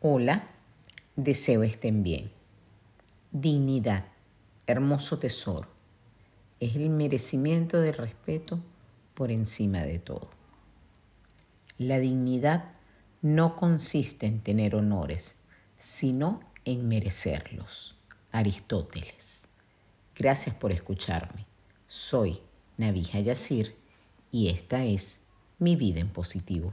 Hola, deseo estén bien. Dignidad, hermoso tesoro, es el merecimiento del respeto por encima de todo. La dignidad no consiste en tener honores, sino en merecerlos. Aristóteles. Gracias por escucharme. Soy Navija Yacir y esta es mi vida en positivo.